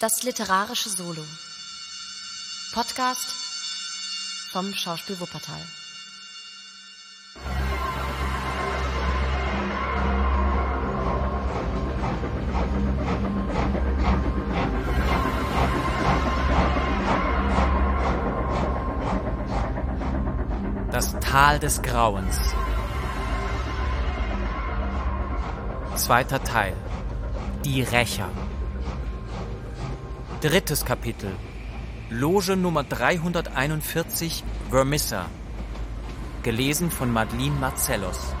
Das literarische Solo. Podcast vom Schauspiel Wuppertal. Das Tal des Grauens. Zweiter Teil. Die Rächer. Drittes Kapitel. Loge Nummer 341 Vermissa. Gelesen von Madeline Marcellos.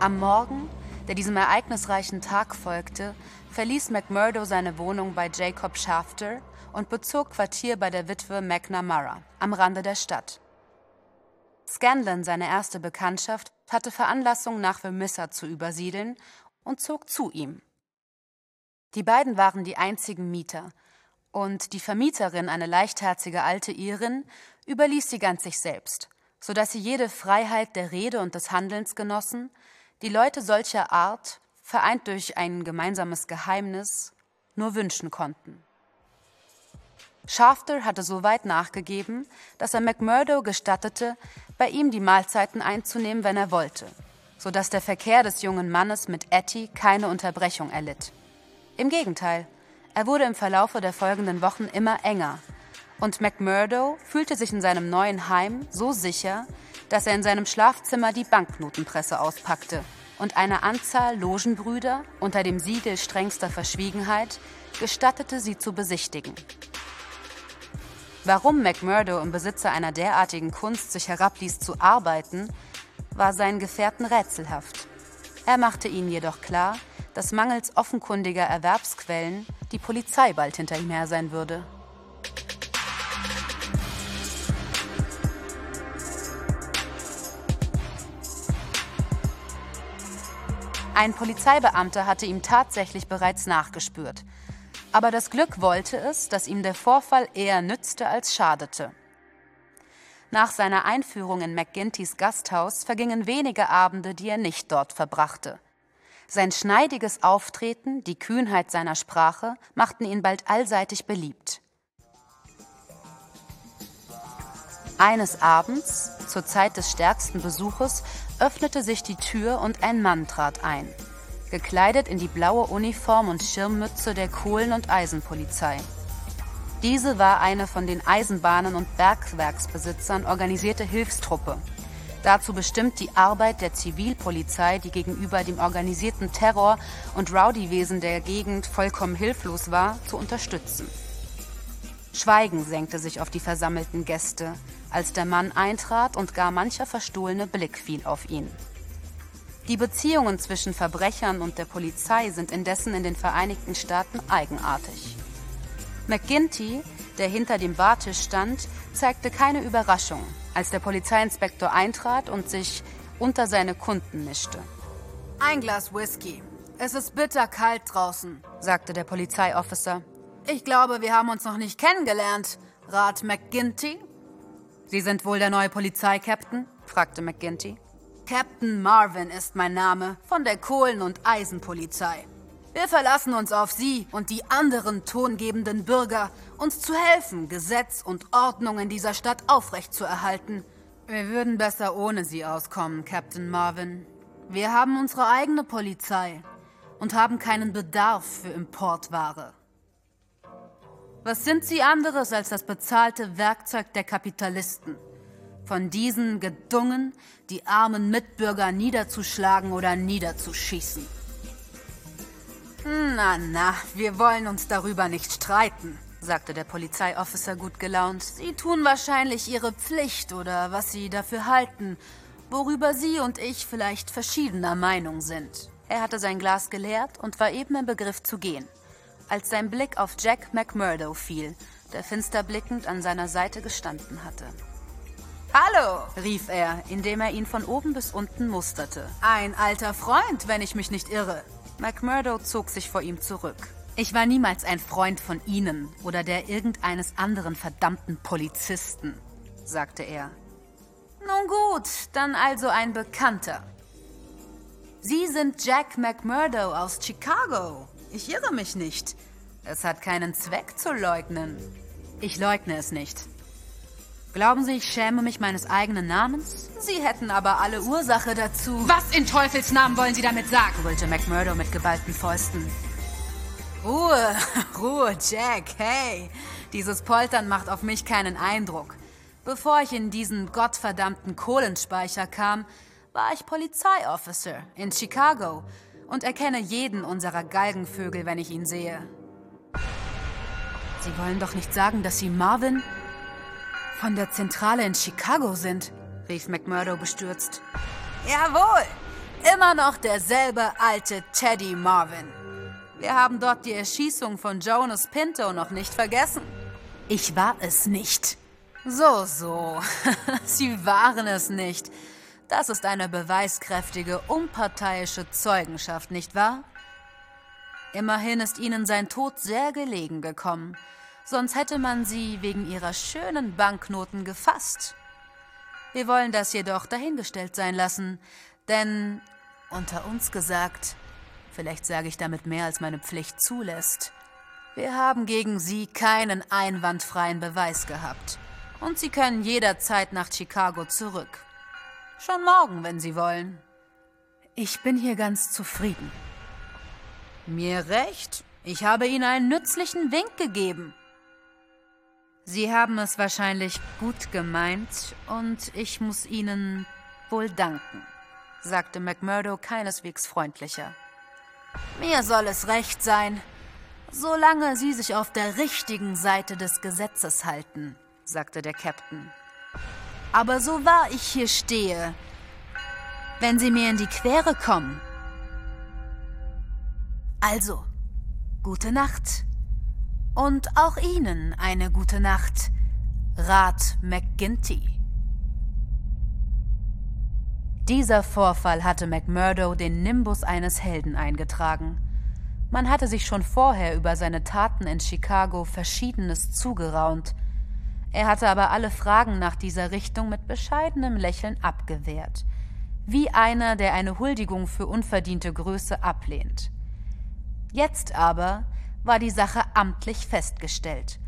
Am Morgen, der diesem ereignisreichen Tag folgte, verließ McMurdo seine Wohnung bei Jacob Shafter und bezog Quartier bei der Witwe McNamara am Rande der Stadt. Scanlon, seine erste Bekanntschaft, hatte Veranlassung, nach Vermissa zu übersiedeln und zog zu ihm. Die beiden waren die einzigen Mieter, und die Vermieterin, eine leichtherzige alte Irin, überließ sie ganz sich selbst, so dass sie jede Freiheit der Rede und des Handelns genossen, die Leute solcher Art, vereint durch ein gemeinsames Geheimnis, nur wünschen konnten. Shafter hatte so weit nachgegeben, dass er McMurdo gestattete, bei ihm die Mahlzeiten einzunehmen, wenn er wollte, so dass der Verkehr des jungen Mannes mit Etty keine Unterbrechung erlitt. Im Gegenteil, er wurde im Verlaufe der folgenden Wochen immer enger, und McMurdo fühlte sich in seinem neuen Heim so sicher, dass er in seinem Schlafzimmer die Banknotenpresse auspackte und eine Anzahl Logenbrüder unter dem Siegel strengster Verschwiegenheit gestattete, sie zu besichtigen. Warum McMurdo im Besitzer einer derartigen Kunst sich herabließ zu arbeiten, war seinen Gefährten rätselhaft. Er machte ihnen jedoch klar, dass mangels offenkundiger Erwerbsquellen die Polizei bald hinter ihm her sein würde. Ein Polizeibeamter hatte ihm tatsächlich bereits nachgespürt. Aber das Glück wollte es, dass ihm der Vorfall eher nützte als schadete. Nach seiner Einführung in McGintys Gasthaus vergingen wenige Abende, die er nicht dort verbrachte. Sein schneidiges Auftreten, die Kühnheit seiner Sprache machten ihn bald allseitig beliebt. Eines Abends, zur Zeit des stärksten Besuches, öffnete sich die Tür und ein Mann trat ein gekleidet in die blaue Uniform und Schirmmütze der Kohlen- und Eisenpolizei. Diese war eine von den Eisenbahnen und Bergwerksbesitzern organisierte Hilfstruppe, dazu bestimmt, die Arbeit der Zivilpolizei, die gegenüber dem organisierten Terror und Rowdywesen der Gegend vollkommen hilflos war, zu unterstützen. Schweigen senkte sich auf die versammelten Gäste, als der Mann eintrat und gar mancher verstohlene Blick fiel auf ihn. Die Beziehungen zwischen Verbrechern und der Polizei sind indessen in den Vereinigten Staaten eigenartig. McGinty, der hinter dem Bartisch stand, zeigte keine Überraschung, als der Polizeiinspektor eintrat und sich unter seine Kunden mischte. Ein Glas Whisky. Es ist bitterkalt draußen, sagte der Polizeiofficer. Ich glaube, wir haben uns noch nicht kennengelernt, Rat McGinty. Sie sind wohl der neue Polizeikapitän? fragte McGinty. Captain Marvin ist mein Name von der Kohlen- und Eisenpolizei. Wir verlassen uns auf Sie und die anderen tongebenden Bürger, uns zu helfen, Gesetz und Ordnung in dieser Stadt aufrechtzuerhalten. Wir würden besser ohne Sie auskommen, Captain Marvin. Wir haben unsere eigene Polizei und haben keinen Bedarf für Importware. Was sind Sie anderes als das bezahlte Werkzeug der Kapitalisten? von diesen gedungen, die armen Mitbürger niederzuschlagen oder niederzuschießen. Na, na, wir wollen uns darüber nicht streiten, sagte der Polizeiofficer gut gelaunt. Sie tun wahrscheinlich ihre Pflicht oder was sie dafür halten, worüber Sie und ich vielleicht verschiedener Meinung sind. Er hatte sein Glas geleert und war eben im Begriff zu gehen, als sein Blick auf Jack McMurdo fiel, der finster blickend an seiner Seite gestanden hatte. Hallo, rief er, indem er ihn von oben bis unten musterte. Ein alter Freund, wenn ich mich nicht irre. McMurdo zog sich vor ihm zurück. Ich war niemals ein Freund von Ihnen oder der irgendeines anderen verdammten Polizisten, sagte er. Nun gut, dann also ein Bekannter. Sie sind Jack McMurdo aus Chicago. Ich irre mich nicht. Es hat keinen Zweck zu leugnen. Ich leugne es nicht. Glauben Sie, ich schäme mich meines eigenen Namens? Sie hätten aber alle Ursache dazu. Was in Teufels Namen wollen Sie damit sagen? brüllte McMurdo mit geballten Fäusten. Ruhe, Ruhe, Jack, hey. Dieses Poltern macht auf mich keinen Eindruck. Bevor ich in diesen gottverdammten Kohlenspeicher kam, war ich Polizeiofficer in Chicago und erkenne jeden unserer Galgenvögel, wenn ich ihn sehe. Sie wollen doch nicht sagen, dass Sie Marvin von der Zentrale in Chicago sind, rief McMurdo bestürzt. Jawohl, immer noch derselbe alte Teddy Marvin. Wir haben dort die Erschießung von Jonas Pinto noch nicht vergessen. Ich war es nicht. So, so. Sie waren es nicht. Das ist eine beweiskräftige, unparteiische Zeugenschaft, nicht wahr? Immerhin ist Ihnen sein Tod sehr gelegen gekommen sonst hätte man sie wegen ihrer schönen Banknoten gefasst. Wir wollen das jedoch dahingestellt sein lassen, denn unter uns gesagt, vielleicht sage ich damit mehr, als meine Pflicht zulässt, wir haben gegen sie keinen einwandfreien Beweis gehabt. Und sie können jederzeit nach Chicago zurück. Schon morgen, wenn sie wollen. Ich bin hier ganz zufrieden. Mir recht. Ich habe Ihnen einen nützlichen Wink gegeben. Sie haben es wahrscheinlich gut gemeint und ich muss Ihnen wohl danken, sagte McMurdo keineswegs freundlicher. Mir soll es recht sein, solange Sie sich auf der richtigen Seite des Gesetzes halten, sagte der Captain. Aber so wahr ich hier stehe, wenn Sie mir in die Quere kommen. Also, gute Nacht. Und auch Ihnen eine gute Nacht, Rat McGinty. Dieser Vorfall hatte McMurdo den Nimbus eines Helden eingetragen. Man hatte sich schon vorher über seine Taten in Chicago Verschiedenes zugeraunt. Er hatte aber alle Fragen nach dieser Richtung mit bescheidenem Lächeln abgewehrt, wie einer, der eine Huldigung für unverdiente Größe ablehnt. Jetzt aber war die Sache amtlich festgestellt.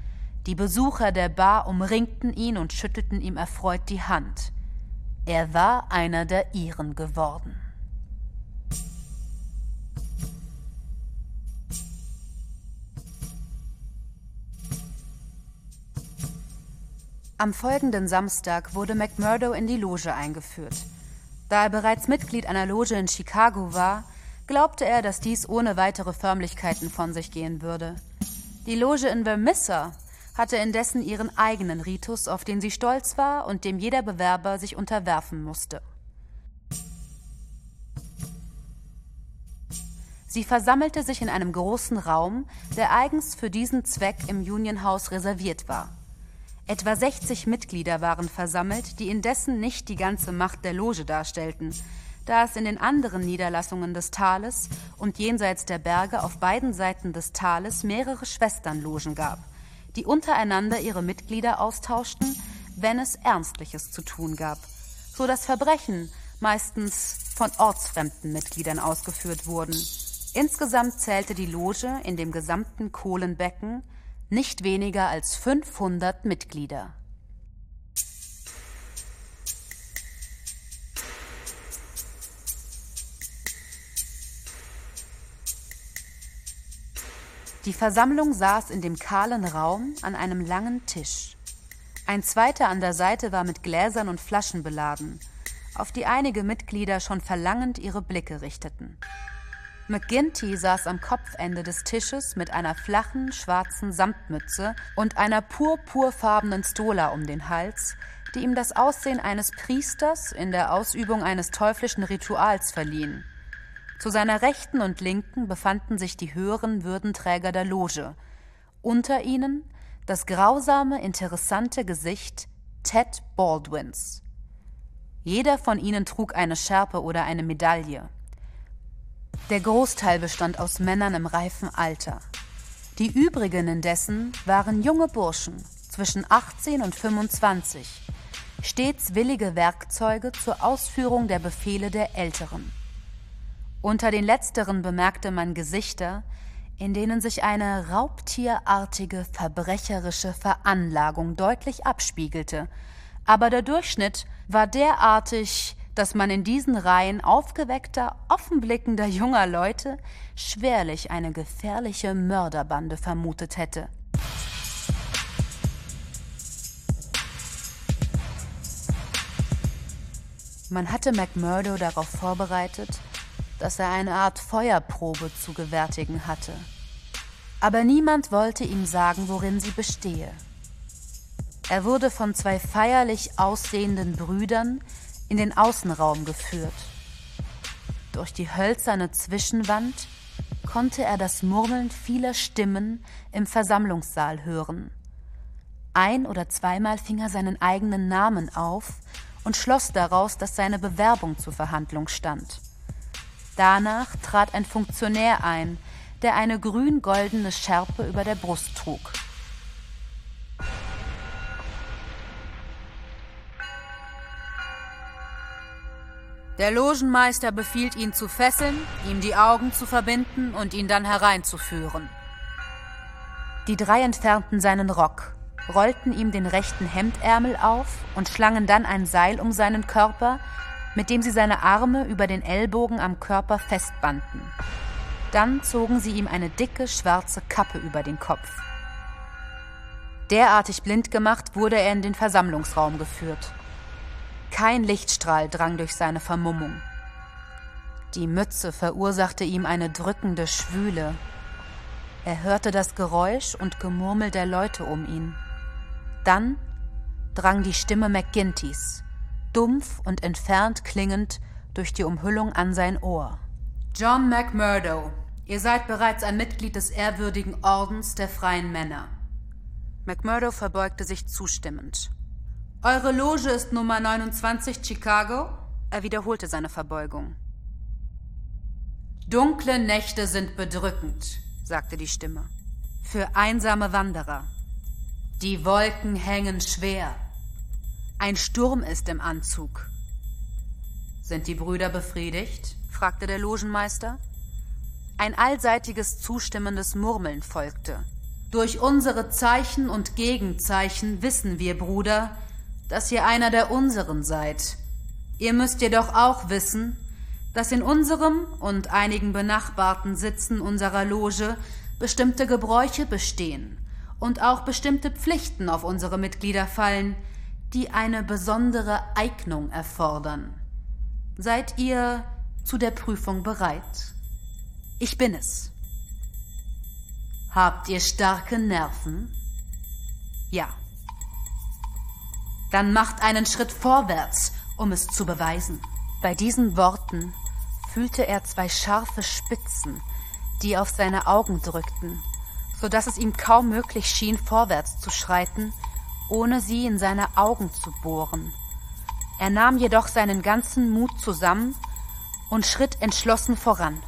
Die Besucher der Bar umringten ihn und schüttelten ihm erfreut die Hand. Er war einer der ihren geworden. Am folgenden Samstag wurde McMurdo in die Loge eingeführt. Da er bereits Mitglied einer Loge in Chicago war, glaubte er, dass dies ohne weitere Förmlichkeiten von sich gehen würde. Die Loge in Vermissa hatte indessen ihren eigenen Ritus, auf den sie stolz war und dem jeder Bewerber sich unterwerfen musste. Sie versammelte sich in einem großen Raum, der eigens für diesen Zweck im Union House reserviert war. Etwa 60 Mitglieder waren versammelt, die indessen nicht die ganze Macht der Loge darstellten, da es in den anderen Niederlassungen des Tales und jenseits der Berge auf beiden Seiten des Tales mehrere Schwesternlogen gab, die untereinander ihre Mitglieder austauschten, wenn es Ernstliches zu tun gab, so dass Verbrechen meistens von ortsfremden Mitgliedern ausgeführt wurden. Insgesamt zählte die Loge in dem gesamten Kohlenbecken nicht weniger als 500 Mitglieder. Die Versammlung saß in dem kahlen Raum an einem langen Tisch. Ein zweiter an der Seite war mit Gläsern und Flaschen beladen, auf die einige Mitglieder schon verlangend ihre Blicke richteten. McGinty saß am Kopfende des Tisches mit einer flachen, schwarzen Samtmütze und einer purpurfarbenen Stola um den Hals, die ihm das Aussehen eines Priesters in der Ausübung eines teuflischen Rituals verliehen. Zu seiner Rechten und Linken befanden sich die höheren Würdenträger der Loge. Unter ihnen das grausame, interessante Gesicht Ted Baldwins. Jeder von ihnen trug eine Schärpe oder eine Medaille. Der Großteil bestand aus Männern im reifen Alter. Die übrigen indessen waren junge Burschen zwischen 18 und 25, stets willige Werkzeuge zur Ausführung der Befehle der Älteren. Unter den letzteren bemerkte man Gesichter, in denen sich eine raubtierartige verbrecherische Veranlagung deutlich abspiegelte, aber der Durchschnitt war derartig, dass man in diesen Reihen aufgeweckter, offenblickender junger Leute schwerlich eine gefährliche Mörderbande vermutet hätte. Man hatte McMurdo darauf vorbereitet, dass er eine Art Feuerprobe zu gewärtigen hatte. Aber niemand wollte ihm sagen, worin sie bestehe. Er wurde von zwei feierlich aussehenden Brüdern in den Außenraum geführt. Durch die hölzerne Zwischenwand konnte er das Murmeln vieler Stimmen im Versammlungssaal hören. Ein oder zweimal fing er seinen eigenen Namen auf und schloss daraus, dass seine Bewerbung zur Verhandlung stand. Danach trat ein Funktionär ein, der eine grün-goldene Schärpe über der Brust trug. Der Logenmeister befiehlt ihn zu fesseln, ihm die Augen zu verbinden und ihn dann hereinzuführen. Die drei entfernten seinen Rock, rollten ihm den rechten Hemdärmel auf und schlangen dann ein Seil um seinen Körper, mit dem sie seine Arme über den Ellbogen am Körper festbanden. Dann zogen sie ihm eine dicke schwarze Kappe über den Kopf. Derartig blind gemacht wurde er in den Versammlungsraum geführt. Kein Lichtstrahl drang durch seine Vermummung. Die Mütze verursachte ihm eine drückende Schwüle. Er hörte das Geräusch und Gemurmel der Leute um ihn. Dann drang die Stimme McGintys, dumpf und entfernt klingend, durch die Umhüllung an sein Ohr. John McMurdo, ihr seid bereits ein Mitglied des ehrwürdigen Ordens der freien Männer. McMurdo verbeugte sich zustimmend. Eure Loge ist Nummer 29 Chicago? Er wiederholte seine Verbeugung. Dunkle Nächte sind bedrückend, sagte die Stimme. Für einsame Wanderer. Die Wolken hängen schwer. Ein Sturm ist im Anzug. Sind die Brüder befriedigt? fragte der Logenmeister. Ein allseitiges zustimmendes Murmeln folgte. Durch unsere Zeichen und Gegenzeichen wissen wir, Bruder, dass ihr einer der unseren seid. Ihr müsst jedoch auch wissen, dass in unserem und einigen benachbarten Sitzen unserer Loge bestimmte Gebräuche bestehen und auch bestimmte Pflichten auf unsere Mitglieder fallen, die eine besondere Eignung erfordern. Seid ihr zu der Prüfung bereit? Ich bin es. Habt ihr starke Nerven? Ja. Dann macht einen Schritt vorwärts, um es zu beweisen. Bei diesen Worten fühlte er zwei scharfe Spitzen, die auf seine Augen drückten, so dass es ihm kaum möglich schien, vorwärts zu schreiten, ohne sie in seine Augen zu bohren. Er nahm jedoch seinen ganzen Mut zusammen und schritt entschlossen voran.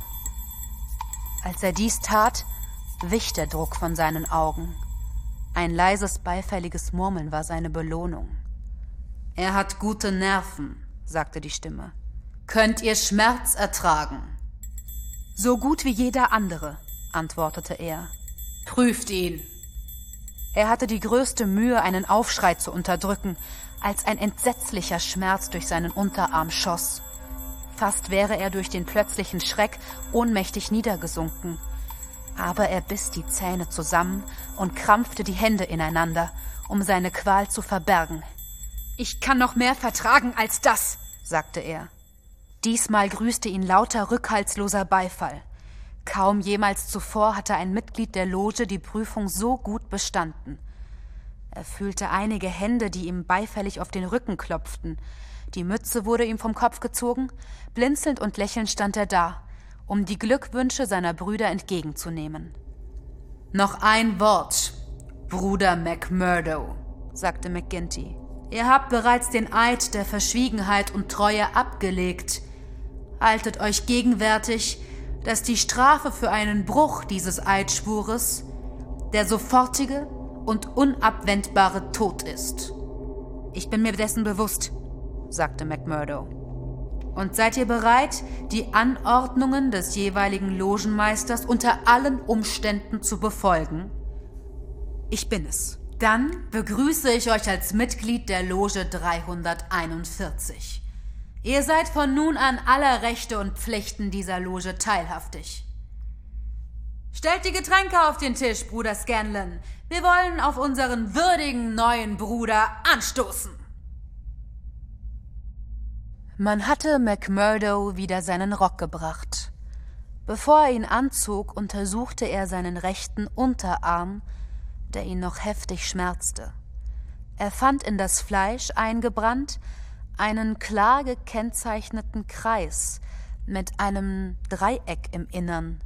Als er dies tat, wich der Druck von seinen Augen. Ein leises, beifälliges Murmeln war seine Belohnung. Er hat gute Nerven, sagte die Stimme. Könnt ihr Schmerz ertragen? So gut wie jeder andere, antwortete er. Prüft ihn. Er hatte die größte Mühe, einen Aufschrei zu unterdrücken, als ein entsetzlicher Schmerz durch seinen Unterarm schoss. Fast wäre er durch den plötzlichen Schreck ohnmächtig niedergesunken. Aber er biss die Zähne zusammen und krampfte die Hände ineinander, um seine Qual zu verbergen. Ich kann noch mehr vertragen als das, sagte er. Diesmal grüßte ihn lauter rückhaltsloser Beifall. Kaum jemals zuvor hatte ein Mitglied der Loge die Prüfung so gut bestanden. Er fühlte einige Hände, die ihm beifällig auf den Rücken klopften. Die Mütze wurde ihm vom Kopf gezogen, blinzelnd und lächelnd stand er da, um die Glückwünsche seiner Brüder entgegenzunehmen. Noch ein Wort, Bruder McMurdo, sagte McGinty. Ihr habt bereits den Eid der Verschwiegenheit und Treue abgelegt. Haltet euch gegenwärtig, dass die Strafe für einen Bruch dieses Eidschwures der sofortige und unabwendbare Tod ist. Ich bin mir dessen bewusst, sagte McMurdo. Und seid ihr bereit, die Anordnungen des jeweiligen Logenmeisters unter allen Umständen zu befolgen? Ich bin es. Dann begrüße ich euch als Mitglied der Loge 341. Ihr seid von nun an aller Rechte und Pflichten dieser Loge teilhaftig. Stellt die Getränke auf den Tisch, Bruder Scanlon. Wir wollen auf unseren würdigen neuen Bruder anstoßen. Man hatte McMurdo wieder seinen Rock gebracht. Bevor er ihn anzog, untersuchte er seinen rechten Unterarm, der ihn noch heftig schmerzte. Er fand in das Fleisch eingebrannt einen klar gekennzeichneten Kreis mit einem Dreieck im Innern,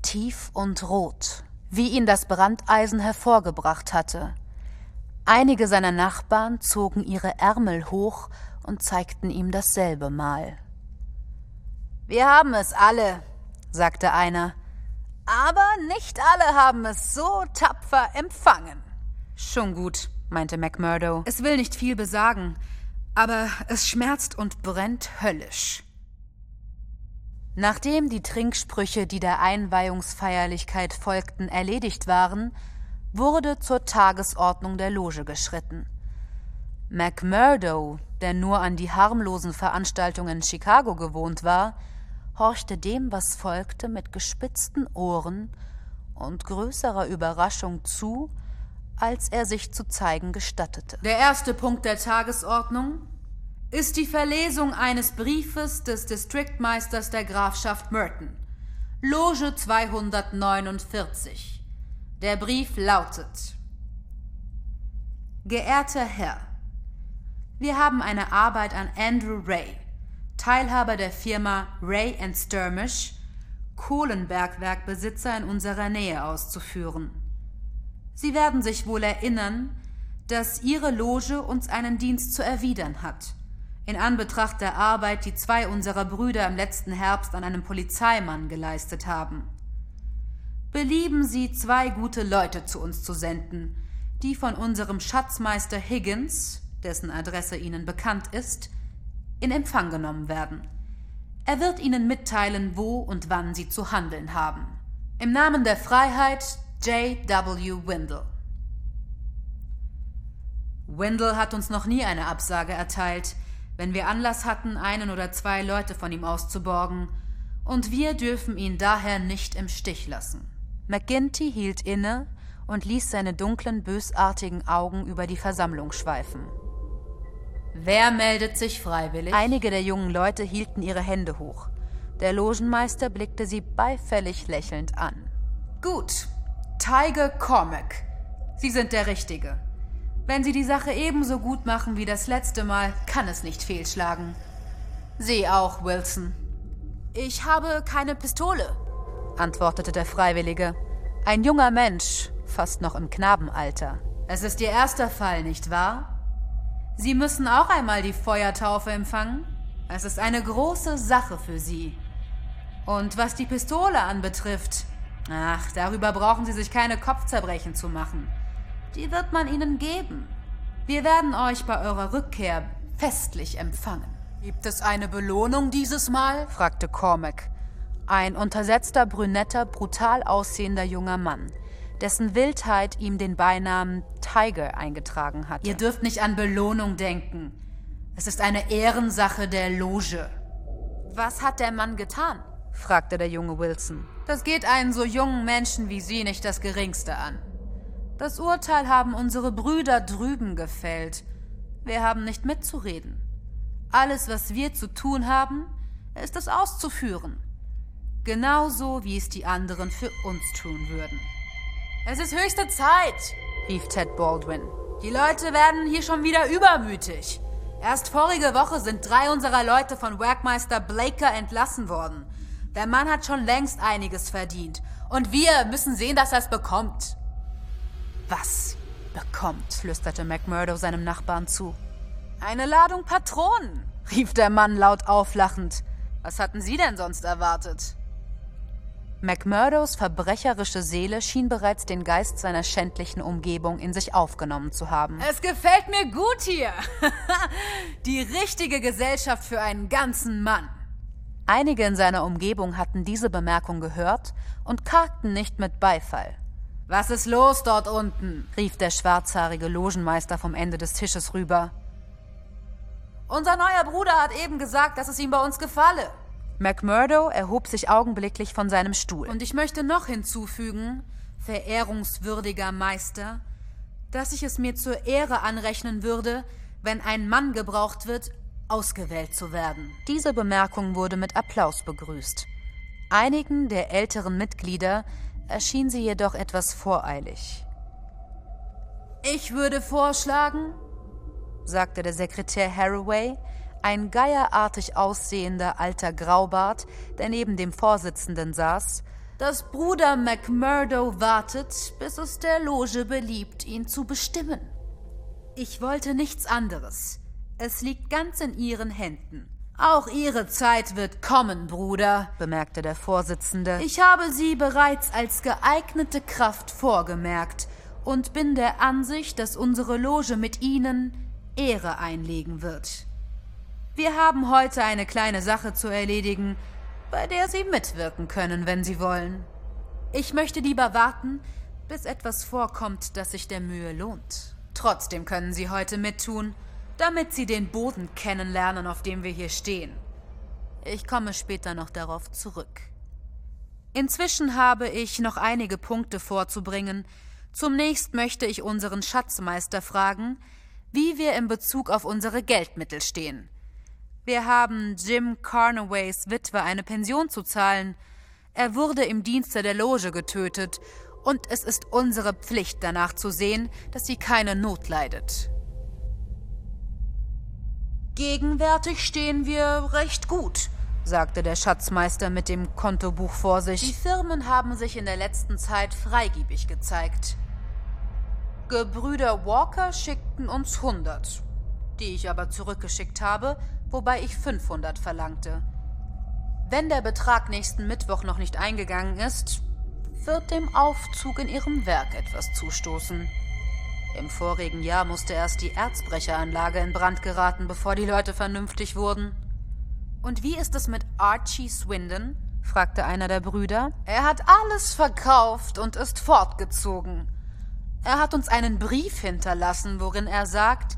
tief und rot, wie ihn das Brandeisen hervorgebracht hatte. Einige seiner Nachbarn zogen ihre Ärmel hoch und zeigten ihm dasselbe Mal. Wir haben es alle, sagte einer, aber nicht alle haben es so tapfer empfangen. Schon gut, meinte McMurdo. Es will nicht viel besagen aber es schmerzt und brennt höllisch. Nachdem die Trinksprüche, die der Einweihungsfeierlichkeit folgten, erledigt waren, wurde zur Tagesordnung der Loge geschritten. McMurdo, der nur an die harmlosen Veranstaltungen in Chicago gewohnt war, horchte dem, was folgte, mit gespitzten Ohren und größerer Überraschung zu, als er sich zu zeigen gestattete. Der erste Punkt der Tagesordnung ist die Verlesung eines Briefes des Distriktmeisters der Grafschaft Merton, Loge 249. Der Brief lautet Geehrter Herr, wir haben eine Arbeit an Andrew Ray, Teilhaber der Firma Ray Sturmish, Kohlenbergwerkbesitzer in unserer Nähe auszuführen. Sie werden sich wohl erinnern, dass Ihre Loge uns einen Dienst zu erwidern hat. In Anbetracht der Arbeit, die zwei unserer Brüder im letzten Herbst an einem Polizeimann geleistet haben. Belieben Sie, zwei gute Leute zu uns zu senden, die von unserem Schatzmeister Higgins, dessen Adresse Ihnen bekannt ist, in Empfang genommen werden. Er wird Ihnen mitteilen, wo und wann Sie zu handeln haben. Im Namen der Freiheit J. W. Windle. Windle hat uns noch nie eine Absage erteilt, wenn wir Anlass hatten, einen oder zwei Leute von ihm auszuborgen, und wir dürfen ihn daher nicht im Stich lassen. McGinty hielt inne und ließ seine dunklen, bösartigen Augen über die Versammlung schweifen. Wer meldet sich freiwillig? Einige der jungen Leute hielten ihre Hände hoch. Der Logenmeister blickte sie beifällig lächelnd an. Gut, Tiger Cormac. Sie sind der Richtige. Wenn Sie die Sache ebenso gut machen wie das letzte Mal, kann es nicht fehlschlagen. Sie auch, Wilson. Ich habe keine Pistole, antwortete der Freiwillige. Ein junger Mensch, fast noch im Knabenalter. Es ist Ihr erster Fall, nicht wahr? Sie müssen auch einmal die Feuertaufe empfangen. Es ist eine große Sache für Sie. Und was die Pistole anbetrifft, Ach, darüber brauchen Sie sich keine Kopfzerbrechen zu machen. Die wird man Ihnen geben. Wir werden euch bei eurer Rückkehr festlich empfangen. Gibt es eine Belohnung dieses Mal? fragte Cormac. Ein untersetzter, brünetter, brutal aussehender junger Mann, dessen Wildheit ihm den Beinamen Tiger eingetragen hatte. Ihr dürft nicht an Belohnung denken. Es ist eine Ehrensache der Loge. Was hat der Mann getan? Fragte der junge Wilson. Das geht einen so jungen Menschen wie Sie nicht das geringste an. Das Urteil haben unsere Brüder drüben gefällt. Wir haben nicht mitzureden. Alles, was wir zu tun haben, ist es auszuführen. Genauso wie es die anderen für uns tun würden. Es ist höchste Zeit, rief Ted Baldwin. Die Leute werden hier schon wieder übermütig. Erst vorige Woche sind drei unserer Leute von Werkmeister Blaker entlassen worden. Der Mann hat schon längst einiges verdient. Und wir müssen sehen, dass er es bekommt. Was bekommt? flüsterte McMurdo seinem Nachbarn zu. Eine Ladung Patronen, rief der Mann laut auflachend. Was hatten Sie denn sonst erwartet? McMurdos verbrecherische Seele schien bereits den Geist seiner schändlichen Umgebung in sich aufgenommen zu haben. Es gefällt mir gut hier. Die richtige Gesellschaft für einen ganzen Mann. Einige in seiner Umgebung hatten diese Bemerkung gehört und kargten nicht mit Beifall. Was ist los dort unten? rief der schwarzhaarige Logenmeister vom Ende des Tisches rüber. Unser neuer Bruder hat eben gesagt, dass es ihm bei uns gefalle. McMurdo erhob sich augenblicklich von seinem Stuhl. Und ich möchte noch hinzufügen, verehrungswürdiger Meister, dass ich es mir zur Ehre anrechnen würde, wenn ein Mann gebraucht wird, ausgewählt zu werden. Diese Bemerkung wurde mit Applaus begrüßt. Einigen der älteren Mitglieder erschien sie jedoch etwas voreilig. Ich würde vorschlagen, sagte der Sekretär Haraway, ein geierartig aussehender alter Graubart, der neben dem Vorsitzenden saß, dass Bruder McMurdo wartet, bis es der Loge beliebt, ihn zu bestimmen. Ich wollte nichts anderes. Es liegt ganz in Ihren Händen. Auch Ihre Zeit wird kommen, Bruder, bemerkte der Vorsitzende. Ich habe Sie bereits als geeignete Kraft vorgemerkt und bin der Ansicht, dass unsere Loge mit Ihnen Ehre einlegen wird. Wir haben heute eine kleine Sache zu erledigen, bei der Sie mitwirken können, wenn Sie wollen. Ich möchte lieber warten, bis etwas vorkommt, das sich der Mühe lohnt. Trotzdem können Sie heute mittun, damit Sie den Boden kennenlernen, auf dem wir hier stehen. Ich komme später noch darauf zurück. Inzwischen habe ich noch einige Punkte vorzubringen. Zunächst möchte ich unseren Schatzmeister fragen, wie wir in Bezug auf unsere Geldmittel stehen. Wir haben Jim Carnaways Witwe eine Pension zu zahlen. Er wurde im Dienste der Loge getötet, und es ist unsere Pflicht danach zu sehen, dass sie keine Not leidet. Gegenwärtig stehen wir recht gut, sagte der Schatzmeister mit dem Kontobuch vor sich. Die Firmen haben sich in der letzten Zeit freigebig gezeigt. Gebrüder Walker schickten uns 100, die ich aber zurückgeschickt habe, wobei ich 500 verlangte. Wenn der Betrag nächsten Mittwoch noch nicht eingegangen ist, wird dem Aufzug in ihrem Werk etwas zustoßen. Im vorigen Jahr musste erst die Erzbrecheranlage in Brand geraten, bevor die Leute vernünftig wurden. Und wie ist es mit Archie Swindon? fragte einer der Brüder. Er hat alles verkauft und ist fortgezogen. Er hat uns einen Brief hinterlassen, worin er sagt,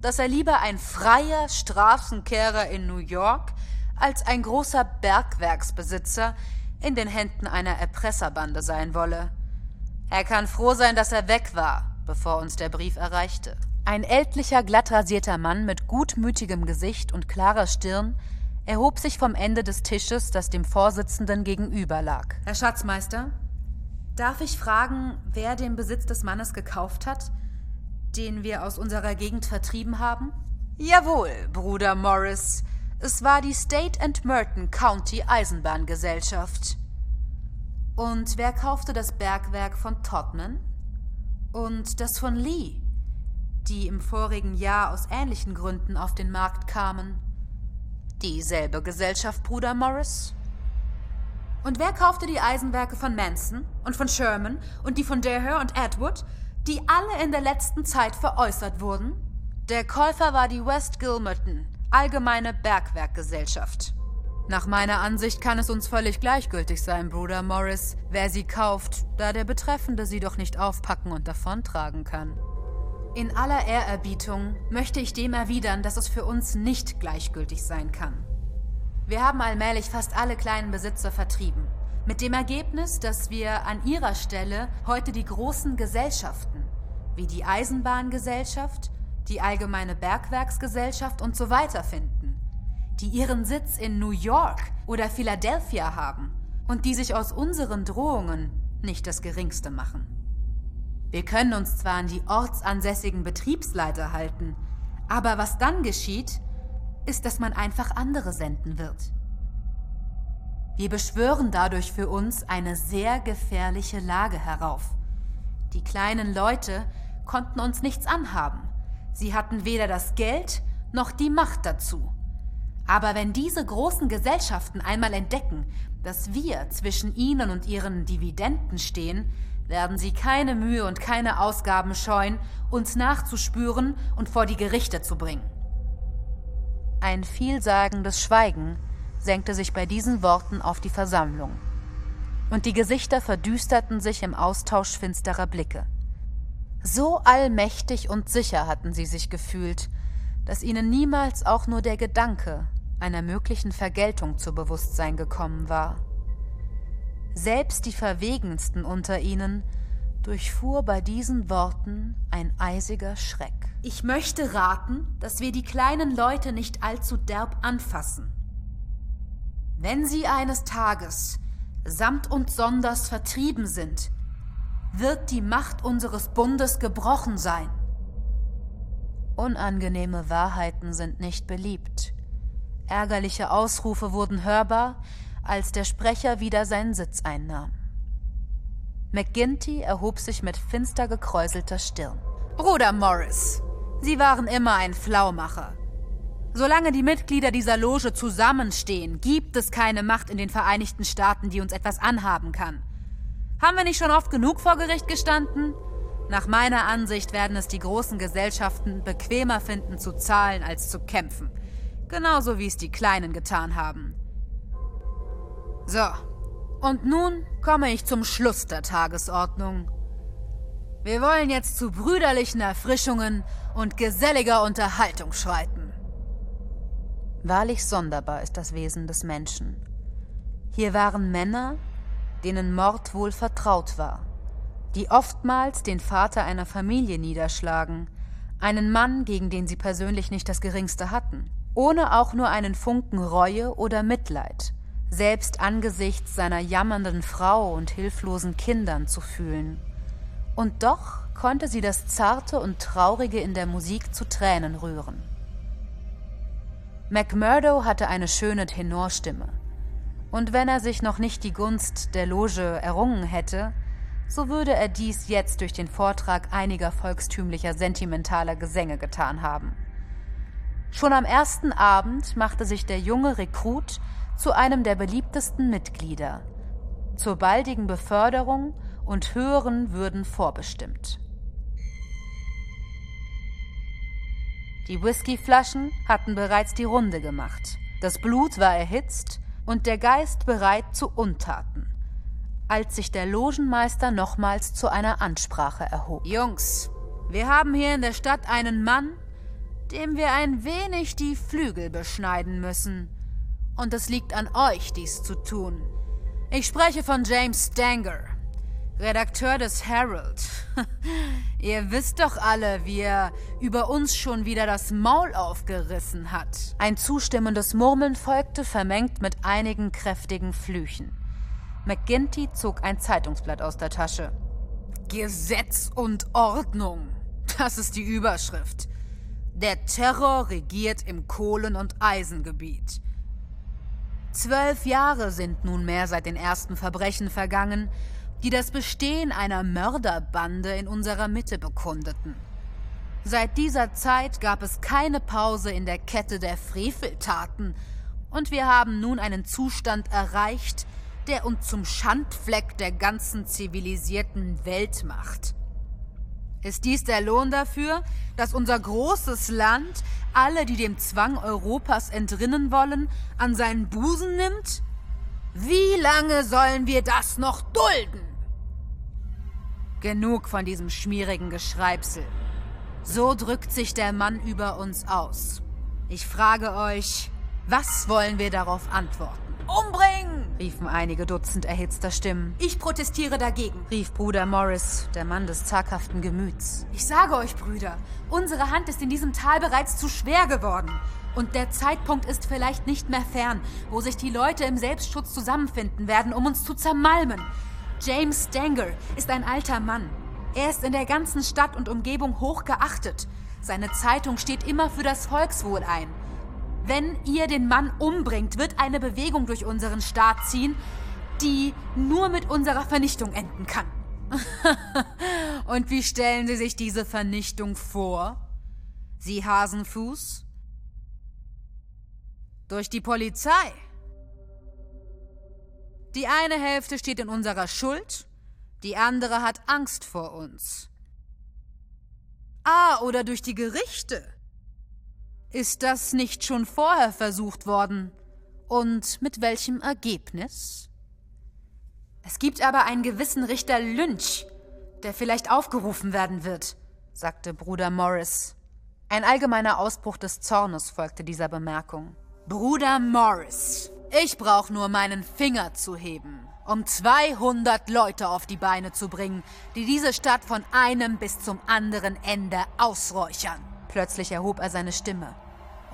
dass er lieber ein freier Straßenkehrer in New York als ein großer Bergwerksbesitzer in den Händen einer Erpresserbande sein wolle. Er kann froh sein, dass er weg war, bevor uns der Brief erreichte. Ein ältlicher, glattrasierter Mann mit gutmütigem Gesicht und klarer Stirn erhob sich vom Ende des Tisches, das dem Vorsitzenden gegenüber lag. Herr Schatzmeister, darf ich fragen, wer den Besitz des Mannes gekauft hat? den wir aus unserer Gegend vertrieben haben? Jawohl, Bruder Morris. Es war die State and Merton County Eisenbahngesellschaft. Und wer kaufte das Bergwerk von Todman? Und das von Lee, die im vorigen Jahr aus ähnlichen Gründen auf den Markt kamen? Dieselbe Gesellschaft, Bruder Morris? Und wer kaufte die Eisenwerke von Manson und von Sherman und die von Daher und Edward die alle in der letzten Zeit veräußert wurden? Der Käufer war die West Gilmerton, Allgemeine Bergwerkgesellschaft. Nach meiner Ansicht kann es uns völlig gleichgültig sein, Bruder Morris, wer sie kauft, da der Betreffende sie doch nicht aufpacken und davontragen kann. In aller Ehrerbietung möchte ich dem erwidern, dass es für uns nicht gleichgültig sein kann. Wir haben allmählich fast alle kleinen Besitzer vertrieben. Mit dem Ergebnis, dass wir an ihrer Stelle heute die großen Gesellschaften wie die Eisenbahngesellschaft, die Allgemeine Bergwerksgesellschaft und so weiter finden, die ihren Sitz in New York oder Philadelphia haben und die sich aus unseren Drohungen nicht das geringste machen. Wir können uns zwar an die ortsansässigen Betriebsleiter halten, aber was dann geschieht, ist, dass man einfach andere senden wird. Wir beschwören dadurch für uns eine sehr gefährliche Lage herauf. Die kleinen Leute konnten uns nichts anhaben. Sie hatten weder das Geld noch die Macht dazu. Aber wenn diese großen Gesellschaften einmal entdecken, dass wir zwischen ihnen und ihren Dividenden stehen, werden sie keine Mühe und keine Ausgaben scheuen, uns nachzuspüren und vor die Gerichte zu bringen. Ein vielsagendes Schweigen senkte sich bei diesen Worten auf die Versammlung, und die Gesichter verdüsterten sich im Austausch finsterer Blicke. So allmächtig und sicher hatten sie sich gefühlt, dass ihnen niemals auch nur der Gedanke einer möglichen Vergeltung zu Bewusstsein gekommen war. Selbst die Verwegensten unter ihnen durchfuhr bei diesen Worten ein eisiger Schreck. Ich möchte raten, dass wir die kleinen Leute nicht allzu derb anfassen. Wenn sie eines Tages samt und sonders vertrieben sind, wird die Macht unseres Bundes gebrochen sein. Unangenehme Wahrheiten sind nicht beliebt. Ärgerliche Ausrufe wurden hörbar, als der Sprecher wieder seinen Sitz einnahm. McGinty erhob sich mit finster gekräuselter Stirn. Bruder Morris, Sie waren immer ein Flaumacher. Solange die Mitglieder dieser Loge zusammenstehen, gibt es keine Macht in den Vereinigten Staaten, die uns etwas anhaben kann. Haben wir nicht schon oft genug vor Gericht gestanden? Nach meiner Ansicht werden es die großen Gesellschaften bequemer finden zu zahlen als zu kämpfen. Genauso wie es die Kleinen getan haben. So, und nun komme ich zum Schluss der Tagesordnung. Wir wollen jetzt zu brüderlichen Erfrischungen und geselliger Unterhaltung schreiten. Wahrlich sonderbar ist das Wesen des Menschen. Hier waren Männer, denen Mord wohl vertraut war, die oftmals den Vater einer Familie niederschlagen, einen Mann, gegen den sie persönlich nicht das geringste hatten, ohne auch nur einen Funken Reue oder Mitleid, selbst angesichts seiner jammernden Frau und hilflosen Kindern zu fühlen. Und doch konnte sie das Zarte und Traurige in der Musik zu Tränen rühren. McMurdo hatte eine schöne Tenorstimme, und wenn er sich noch nicht die Gunst der Loge errungen hätte, so würde er dies jetzt durch den Vortrag einiger volkstümlicher sentimentaler Gesänge getan haben. Schon am ersten Abend machte sich der junge Rekrut zu einem der beliebtesten Mitglieder, zur baldigen Beförderung und höheren Würden vorbestimmt. Die Whiskyflaschen hatten bereits die Runde gemacht, das Blut war erhitzt und der Geist bereit zu Untaten, als sich der Logenmeister nochmals zu einer Ansprache erhob. Jungs, wir haben hier in der Stadt einen Mann, dem wir ein wenig die Flügel beschneiden müssen und es liegt an euch, dies zu tun. Ich spreche von James Stanger, Redakteur des Herald. Ihr wisst doch alle, wie er über uns schon wieder das Maul aufgerissen hat. Ein zustimmendes Murmeln folgte, vermengt mit einigen kräftigen Flüchen. McGinty zog ein Zeitungsblatt aus der Tasche. Gesetz und Ordnung. Das ist die Überschrift. Der Terror regiert im Kohlen- und Eisengebiet. Zwölf Jahre sind nunmehr seit den ersten Verbrechen vergangen, die das Bestehen einer Mörderbande in unserer Mitte bekundeten. Seit dieser Zeit gab es keine Pause in der Kette der Freveltaten, und wir haben nun einen Zustand erreicht, der uns zum Schandfleck der ganzen zivilisierten Welt macht. Ist dies der Lohn dafür, dass unser großes Land alle, die dem Zwang Europas entrinnen wollen, an seinen Busen nimmt? Wie lange sollen wir das noch dulden? Genug von diesem schmierigen Geschreibsel. So drückt sich der Mann über uns aus. Ich frage euch, was wollen wir darauf antworten? Umbringen! riefen einige Dutzend erhitzter Stimmen. Ich protestiere dagegen, rief Bruder Morris, der Mann des zaghaften Gemüts. Ich sage euch, Brüder, unsere Hand ist in diesem Tal bereits zu schwer geworden. Und der Zeitpunkt ist vielleicht nicht mehr fern, wo sich die Leute im Selbstschutz zusammenfinden werden, um uns zu zermalmen. James Stanger ist ein alter Mann. Er ist in der ganzen Stadt und Umgebung hoch geachtet. Seine Zeitung steht immer für das Volkswohl ein. Wenn ihr den Mann umbringt, wird eine Bewegung durch unseren Staat ziehen, die nur mit unserer Vernichtung enden kann. Und wie stellen Sie sich diese Vernichtung vor? Sie Hasenfuß? Durch die Polizei. Die eine Hälfte steht in unserer Schuld, die andere hat Angst vor uns. Ah, oder durch die Gerichte. Ist das nicht schon vorher versucht worden? Und mit welchem Ergebnis? Es gibt aber einen gewissen Richter Lynch, der vielleicht aufgerufen werden wird, sagte Bruder Morris. Ein allgemeiner Ausbruch des Zornes folgte dieser Bemerkung. Bruder Morris, ich brauche nur meinen Finger zu heben, um 200 Leute auf die Beine zu bringen, die diese Stadt von einem bis zum anderen Ende ausräuchern. Plötzlich erhob er seine Stimme,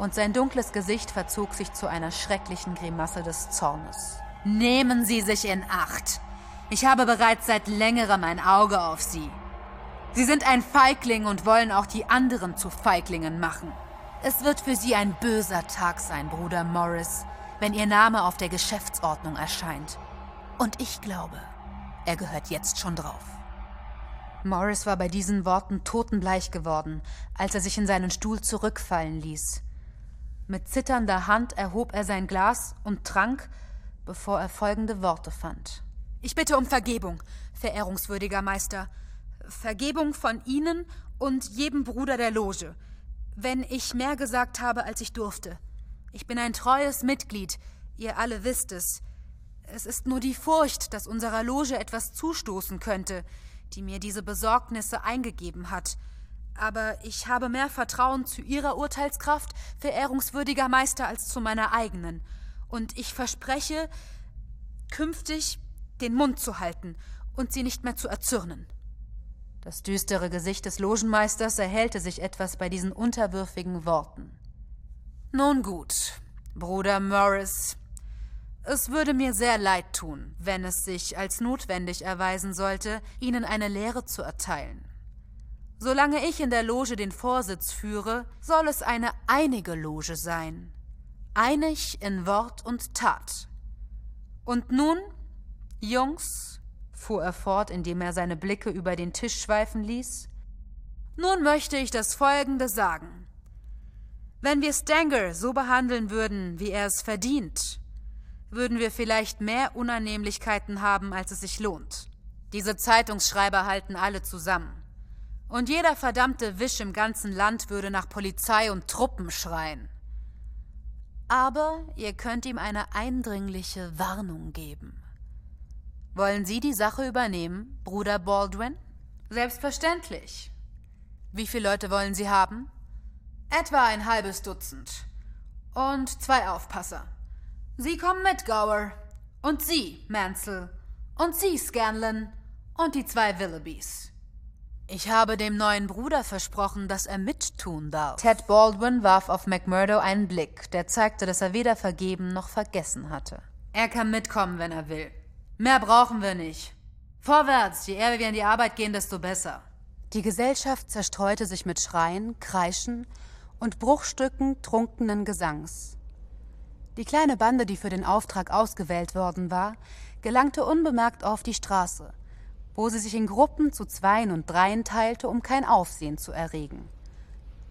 und sein dunkles Gesicht verzog sich zu einer schrecklichen Grimasse des Zornes. Nehmen Sie sich in Acht. Ich habe bereits seit längerem ein Auge auf Sie. Sie sind ein Feigling und wollen auch die anderen zu Feiglingen machen. Es wird für Sie ein böser Tag sein, Bruder Morris, wenn Ihr Name auf der Geschäftsordnung erscheint. Und ich glaube, er gehört jetzt schon drauf. Morris war bei diesen Worten totenbleich geworden, als er sich in seinen Stuhl zurückfallen ließ. Mit zitternder Hand erhob er sein Glas und trank, bevor er folgende Worte fand. Ich bitte um Vergebung, verehrungswürdiger Meister. Vergebung von Ihnen und jedem Bruder der Loge, wenn ich mehr gesagt habe, als ich durfte. Ich bin ein treues Mitglied, ihr alle wisst es. Es ist nur die Furcht, dass unserer Loge etwas zustoßen könnte, die mir diese Besorgnisse eingegeben hat. Aber ich habe mehr Vertrauen zu Ihrer Urteilskraft, verehrungswürdiger Meister, als zu meiner eigenen. Und ich verspreche, künftig den Mund zu halten und Sie nicht mehr zu erzürnen. Das düstere Gesicht des Logenmeisters erhellte sich etwas bei diesen unterwürfigen Worten. Nun gut, Bruder Morris. Es würde mir sehr leid tun, wenn es sich als notwendig erweisen sollte, Ihnen eine Lehre zu erteilen. Solange ich in der Loge den Vorsitz führe, soll es eine einige Loge sein. Einig in Wort und Tat. Und nun, Jungs, fuhr er fort, indem er seine Blicke über den Tisch schweifen ließ, nun möchte ich das Folgende sagen. Wenn wir Stanger so behandeln würden, wie er es verdient, würden wir vielleicht mehr Unannehmlichkeiten haben, als es sich lohnt. Diese Zeitungsschreiber halten alle zusammen. Und jeder verdammte Wisch im ganzen Land würde nach Polizei und Truppen schreien. Aber ihr könnt ihm eine eindringliche Warnung geben. Wollen Sie die Sache übernehmen, Bruder Baldwin? Selbstverständlich. Wie viele Leute wollen Sie haben? Etwa ein halbes Dutzend. Und zwei Aufpasser. Sie kommen mit, Gower. Und Sie, Mansell. Und Sie, Scanlon. Und die zwei Willoughbys. Ich habe dem neuen Bruder versprochen, dass er mittun darf. Ted Baldwin warf auf McMurdo einen Blick, der zeigte, dass er weder vergeben noch vergessen hatte. Er kann mitkommen, wenn er will. Mehr brauchen wir nicht. Vorwärts, je eher wir in die Arbeit gehen, desto besser. Die Gesellschaft zerstreute sich mit Schreien, Kreischen und Bruchstücken trunkenen Gesangs. Die kleine Bande, die für den Auftrag ausgewählt worden war, gelangte unbemerkt auf die Straße, wo sie sich in Gruppen zu Zweien und Dreien teilte, um kein Aufsehen zu erregen.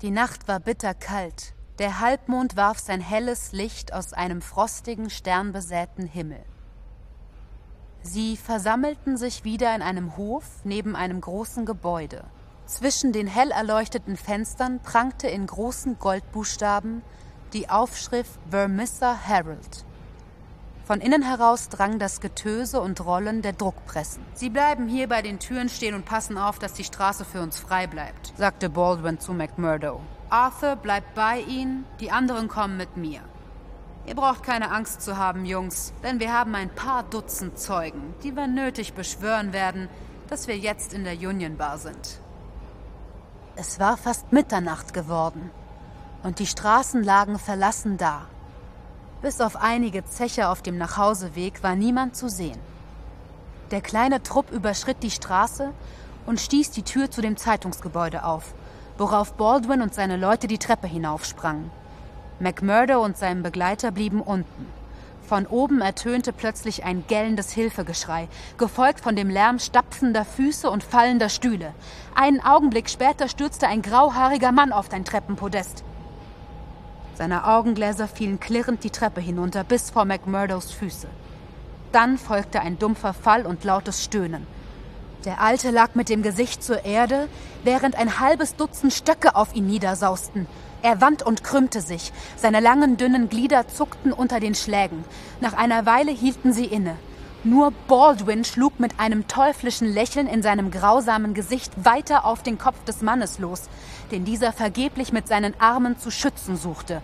Die Nacht war bitterkalt, der Halbmond warf sein helles Licht aus einem frostigen, sternbesäten Himmel. Sie versammelten sich wieder in einem Hof neben einem großen Gebäude. Zwischen den hell erleuchteten Fenstern prangte in großen Goldbuchstaben die Aufschrift Vermissa Herald. Von innen heraus drang das Getöse und Rollen der Druckpressen. Sie bleiben hier bei den Türen stehen und passen auf, dass die Straße für uns frei bleibt, sagte Baldwin zu McMurdo. Arthur bleibt bei Ihnen, die anderen kommen mit mir. Ihr braucht keine Angst zu haben, Jungs, denn wir haben ein paar Dutzend Zeugen, die wir nötig beschwören werden, dass wir jetzt in der Union Bar sind. Es war fast Mitternacht geworden und die Straßen lagen verlassen da. Bis auf einige Zeche auf dem Nachhauseweg war niemand zu sehen. Der kleine Trupp überschritt die Straße und stieß die Tür zu dem Zeitungsgebäude auf, worauf Baldwin und seine Leute die Treppe hinaufsprangen. McMurdo und sein Begleiter blieben unten. Von oben ertönte plötzlich ein gellendes Hilfegeschrei, gefolgt von dem Lärm stapfender Füße und fallender Stühle. Einen Augenblick später stürzte ein grauhaariger Mann auf dein Treppenpodest. Seine Augengläser fielen klirrend die Treppe hinunter bis vor McMurdos Füße. Dann folgte ein dumpfer Fall und lautes Stöhnen. Der Alte lag mit dem Gesicht zur Erde, während ein halbes Dutzend Stöcke auf ihn niedersausten. Er wand und krümmte sich. Seine langen, dünnen Glieder zuckten unter den Schlägen. Nach einer Weile hielten sie inne. Nur Baldwin schlug mit einem teuflischen Lächeln in seinem grausamen Gesicht weiter auf den Kopf des Mannes los, den dieser vergeblich mit seinen Armen zu schützen suchte.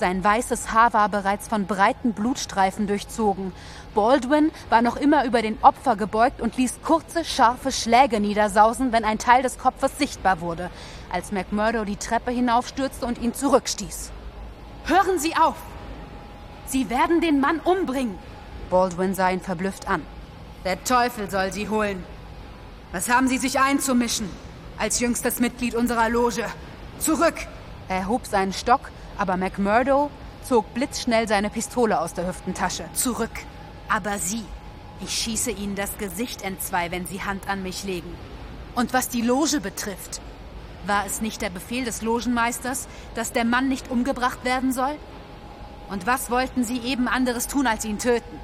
Sein weißes Haar war bereits von breiten Blutstreifen durchzogen. Baldwin war noch immer über den Opfer gebeugt und ließ kurze, scharfe Schläge niedersausen, wenn ein Teil des Kopfes sichtbar wurde, als McMurdo die Treppe hinaufstürzte und ihn zurückstieß. Hören Sie auf! Sie werden den Mann umbringen! Baldwin sah ihn verblüfft an. Der Teufel soll sie holen. Was haben Sie sich einzumischen? Als jüngstes Mitglied unserer Loge. Zurück! Er hob seinen Stock aber McMurdo zog blitzschnell seine Pistole aus der Hüftentasche. Zurück. Aber Sie. Ich schieße Ihnen das Gesicht entzwei, wenn Sie Hand an mich legen. Und was die Loge betrifft, war es nicht der Befehl des Logenmeisters, dass der Mann nicht umgebracht werden soll? Und was wollten Sie eben anderes tun, als ihn töten?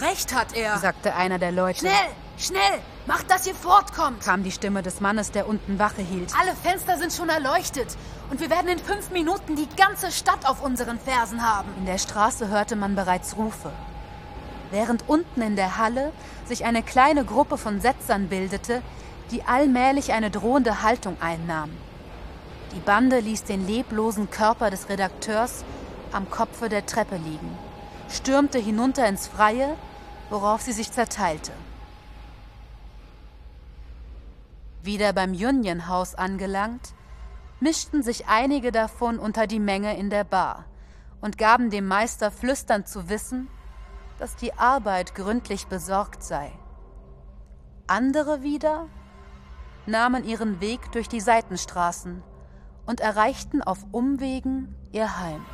Recht hat er, sagte einer der Leute. Schnell, schnell, macht, dass ihr fortkommt, kam die Stimme des Mannes, der unten Wache hielt. Alle Fenster sind schon erleuchtet und wir werden in fünf Minuten die ganze Stadt auf unseren Fersen haben. In der Straße hörte man bereits Rufe. Während unten in der Halle sich eine kleine Gruppe von Setzern bildete, die allmählich eine drohende Haltung einnahm. Die Bande ließ den leblosen Körper des Redakteurs am Kopfe der Treppe liegen, stürmte hinunter ins Freie, worauf sie sich zerteilte. Wieder beim Union House angelangt, mischten sich einige davon unter die Menge in der Bar und gaben dem Meister flüsternd zu wissen, dass die Arbeit gründlich besorgt sei. Andere wieder nahmen ihren Weg durch die Seitenstraßen und erreichten auf Umwegen ihr Heim.